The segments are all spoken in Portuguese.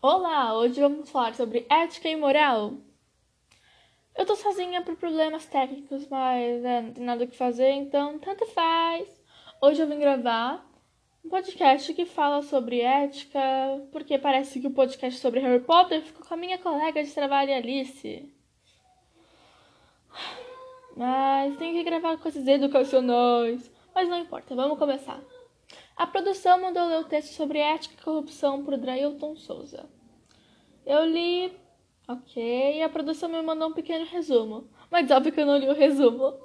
Olá, hoje vamos falar sobre ética e moral. Eu tô sozinha por problemas técnicos, mas é, não tem nada o que fazer, então tanto faz. Hoje eu vim gravar um podcast que fala sobre ética, porque parece que o podcast sobre Harry Potter ficou com a minha colega de trabalho Alice. Mas tem que gravar coisas educacionais. Mas não importa, vamos começar. A produção mandou ler o texto sobre ética e corrupção por Drailton Souza. Eu li, ok, a produção me mandou um pequeno resumo, mas óbvio que eu não li o resumo.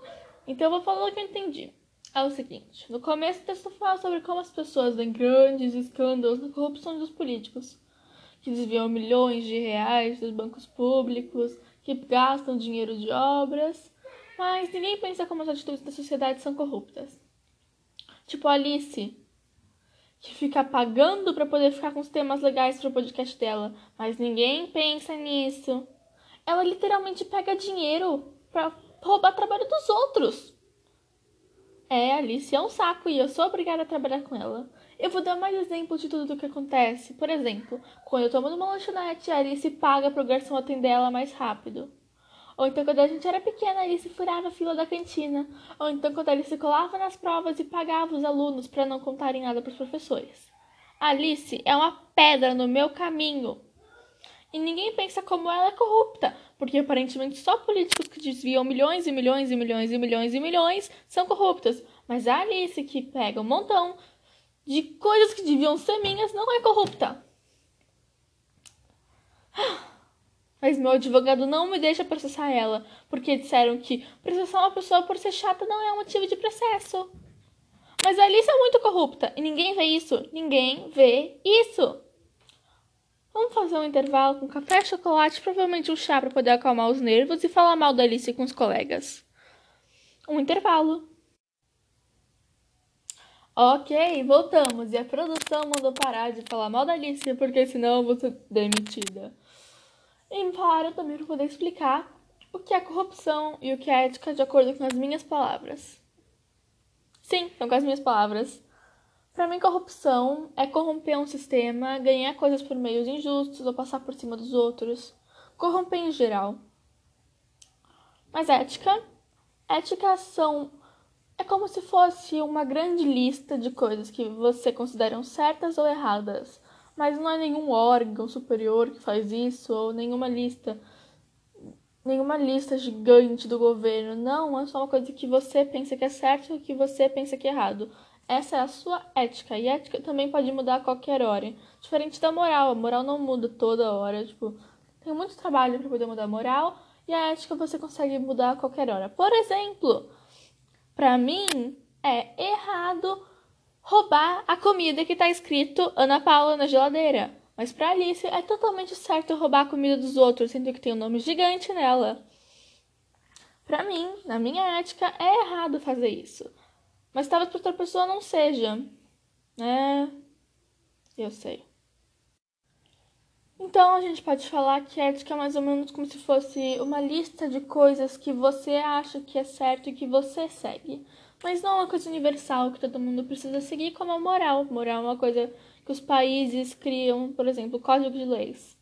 Então eu vou falar o que eu entendi. É o seguinte: no começo o texto fala sobre como as pessoas veem grandes escândalos na corrupção dos políticos, que desviam milhões de reais dos bancos públicos, que gastam dinheiro de obras, mas ninguém pensa como as atitudes da sociedade são corruptas. Tipo Alice, que fica pagando para poder ficar com os temas legais pro podcast dela, mas ninguém pensa nisso. Ela literalmente pega dinheiro para roubar trabalho dos outros. É, Alice é um saco e eu sou obrigada a trabalhar com ela. Eu vou dar mais exemplos de tudo o que acontece. Por exemplo, quando eu tomo numa lanchonete, a Alice paga pro garçom atender ela mais rápido. Ou então quando a gente era pequena, Alice furava a fila da cantina. Ou então quando a Alice colava nas provas e pagava os alunos para não contarem nada para os professores. Alice é uma pedra no meu caminho. E ninguém pensa como ela é corrupta, porque aparentemente só políticos que desviam milhões e milhões e milhões e milhões e milhões são corruptas. Mas a Alice, que pega um montão de coisas que deviam ser minhas, não é corrupta. Mas meu advogado não me deixa processar ela, porque disseram que processar uma pessoa por ser chata não é um motivo de processo. Mas a Alice é muito corrupta e ninguém vê isso. Ninguém vê isso. Vamos fazer um intervalo com café, chocolate, provavelmente um chá para poder acalmar os nervos e falar mal da Alice com os colegas. Um intervalo. Ok, voltamos. E a produção mandou parar de falar mal da Alice, porque senão eu vou ser demitida. E para também para poder explicar o que é corrupção e o que é ética de acordo com as minhas palavras. Sim, são com as minhas palavras. Para mim, corrupção é corromper um sistema, ganhar coisas por meios injustos ou passar por cima dos outros. Corromper em geral. Mas ética? Ética são. É como se fosse uma grande lista de coisas que você consideram certas ou erradas mas não é nenhum órgão superior que faz isso ou nenhuma lista nenhuma lista gigante do governo. Não, é só uma coisa que você pensa que é certo e que você pensa que é errado. Essa é a sua ética. E ética também pode mudar a qualquer hora. Diferente da moral. A moral não muda toda hora. Tipo, tem muito trabalho para poder mudar a moral. E a ética você consegue mudar a qualquer hora. Por exemplo, para mim é errado roubar a comida que tá escrito Ana Paula na geladeira. Mas para Alice é totalmente certo roubar a comida dos outros, sendo que tem um nome gigante nela. Para mim, na minha ética, é errado fazer isso. Mas talvez para outra pessoa não seja. É. Eu sei. Então a gente pode falar que ética é mais ou menos como se fosse uma lista de coisas que você acha que é certo e que você segue. Mas não é uma coisa universal que todo mundo precisa seguir, como a moral. Moral é uma coisa que os países criam, por exemplo, código de leis.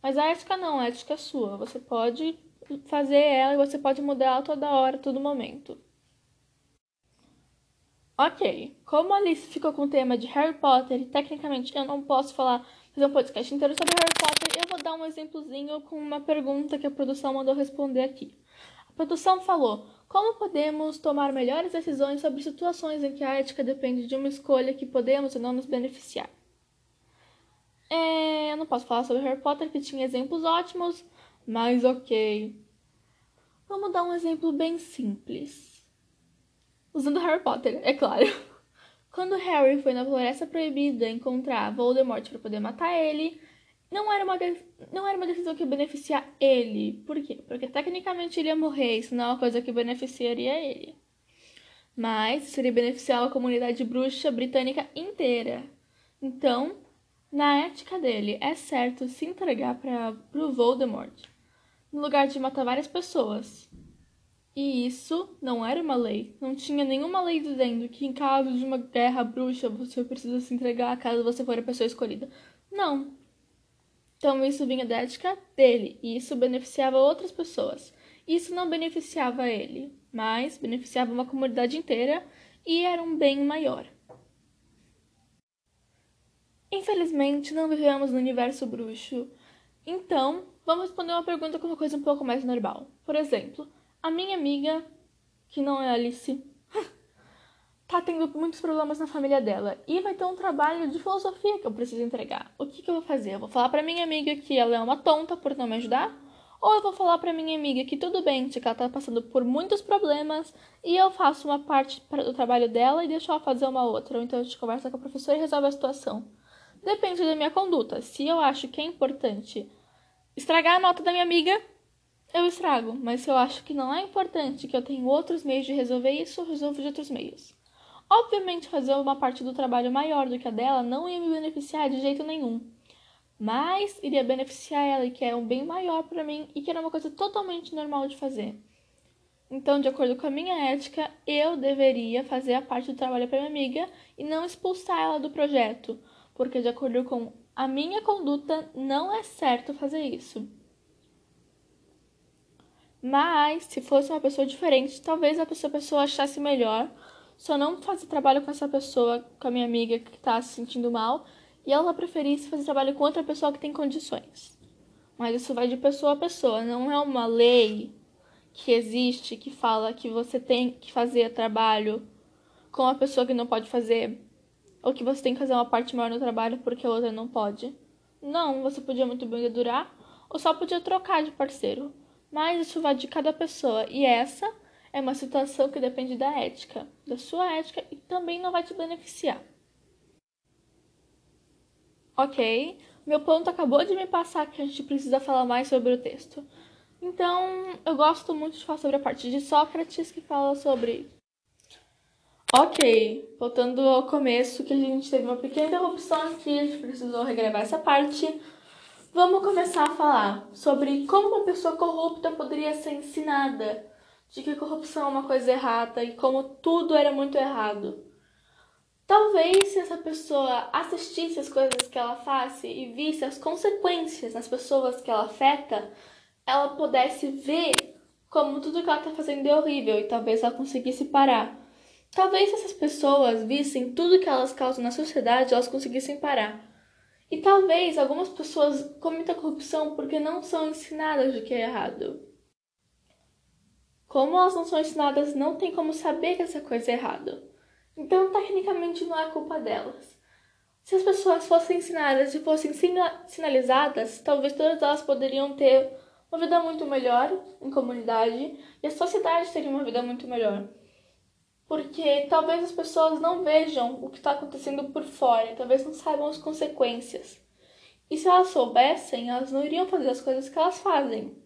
Mas a ética não, a ética é sua. Você pode fazer ela e você pode mudar ela toda hora, todo momento. Ok, como a Alice ficou com o tema de Harry Potter e tecnicamente eu não posso falar, fazer um podcast inteiro sobre Harry Potter, eu vou dar um exemplozinho com uma pergunta que a produção mandou responder aqui. A produção falou: como podemos tomar melhores decisões sobre situações em que a ética depende de uma escolha que podemos ou não nos beneficiar? É, eu não posso falar sobre Harry Potter, que tinha exemplos ótimos, mas ok. Vamos dar um exemplo bem simples. Usando Harry Potter, é claro. Quando Harry foi na Floresta Proibida encontrar Voldemort para poder matar ele, não era uma, não era uma decisão que beneficia ele. Por quê? Porque tecnicamente ele ia morrer, isso não é uma coisa que beneficiaria ele. Mas seria beneficiar a comunidade bruxa britânica inteira. Então, na ética dele, é certo se entregar para o Voldemort no lugar de matar várias pessoas. E isso não era uma lei. Não tinha nenhuma lei dizendo que em caso de uma guerra bruxa você precisa se entregar caso você for a pessoa escolhida. Não, Então isso vinha da ética dele e isso beneficiava outras pessoas. Isso não beneficiava ele, mas beneficiava uma comunidade inteira e era um bem maior. Infelizmente, não vivemos no universo bruxo. Então, vamos responder uma pergunta com uma coisa um pouco mais normal. Por exemplo, a minha amiga, que não é Alice, tá tendo muitos problemas na família dela e vai ter um trabalho de filosofia que eu preciso entregar. O que, que eu vou fazer? Eu vou falar pra minha amiga que ela é uma tonta por não me ajudar? Ou eu vou falar pra minha amiga que tudo bem, que ela tá passando por muitos problemas e eu faço uma parte do trabalho dela e deixo ela fazer uma outra. Ou então a gente conversa com a professora e resolve a situação. Depende da minha conduta. Se eu acho que é importante estragar a nota da minha amiga, eu estrago. Mas se eu acho que não é importante, que eu tenho outros meios de resolver isso, eu resolvo de outros meios. Obviamente, fazer uma parte do trabalho maior do que a dela não ia me beneficiar de jeito nenhum. Mas iria beneficiar ela que é um bem maior para mim e que era uma coisa totalmente normal de fazer. Então, de acordo com a minha ética, eu deveria fazer a parte do trabalho para minha amiga e não expulsar ela do projeto, porque de acordo com a minha conduta não é certo fazer isso. Mas se fosse uma pessoa diferente, talvez a pessoa achasse melhor só não fazer trabalho com essa pessoa, com a minha amiga que está se sentindo mal, e ela preferisse fazer trabalho com outra pessoa que tem condições. Mas isso vai de pessoa a pessoa, não é uma lei que existe que fala que você tem que fazer trabalho com a pessoa que não pode fazer, ou que você tem que fazer uma parte maior no trabalho porque a outra não pode. Não, você podia muito bem durar, ou só podia trocar de parceiro. Mas isso vai de cada pessoa, e essa é uma situação que depende da ética, da sua ética e também não vai te beneficiar. Ok, meu ponto acabou de me passar que a gente precisa falar mais sobre o texto. Então, eu gosto muito de falar sobre a parte de Sócrates que fala sobre. Ok, voltando ao começo, que a gente teve uma pequena interrupção aqui, a gente precisou regravar essa parte. Vamos começar a falar sobre como uma pessoa corrupta poderia ser ensinada de que corrupção é uma coisa errada e como tudo era muito errado. Talvez se essa pessoa assistisse as coisas que ela faz e visse as consequências nas pessoas que ela afeta, ela pudesse ver como tudo que ela está fazendo é horrível e talvez ela conseguisse parar. Talvez se essas pessoas vissem tudo que elas causam na sociedade, elas conseguissem parar. E talvez algumas pessoas cometam corrupção porque não são ensinadas de que é errado. Como elas não são ensinadas, não tem como saber que essa coisa é errada. Então, tecnicamente, não é culpa delas. Se as pessoas fossem ensinadas e fossem sinalizadas, talvez todas elas poderiam ter uma vida muito melhor em comunidade e a sociedade teria uma vida muito melhor. Porque talvez as pessoas não vejam o que está acontecendo por fora, talvez não saibam as consequências. E se elas soubessem, elas não iriam fazer as coisas que elas fazem.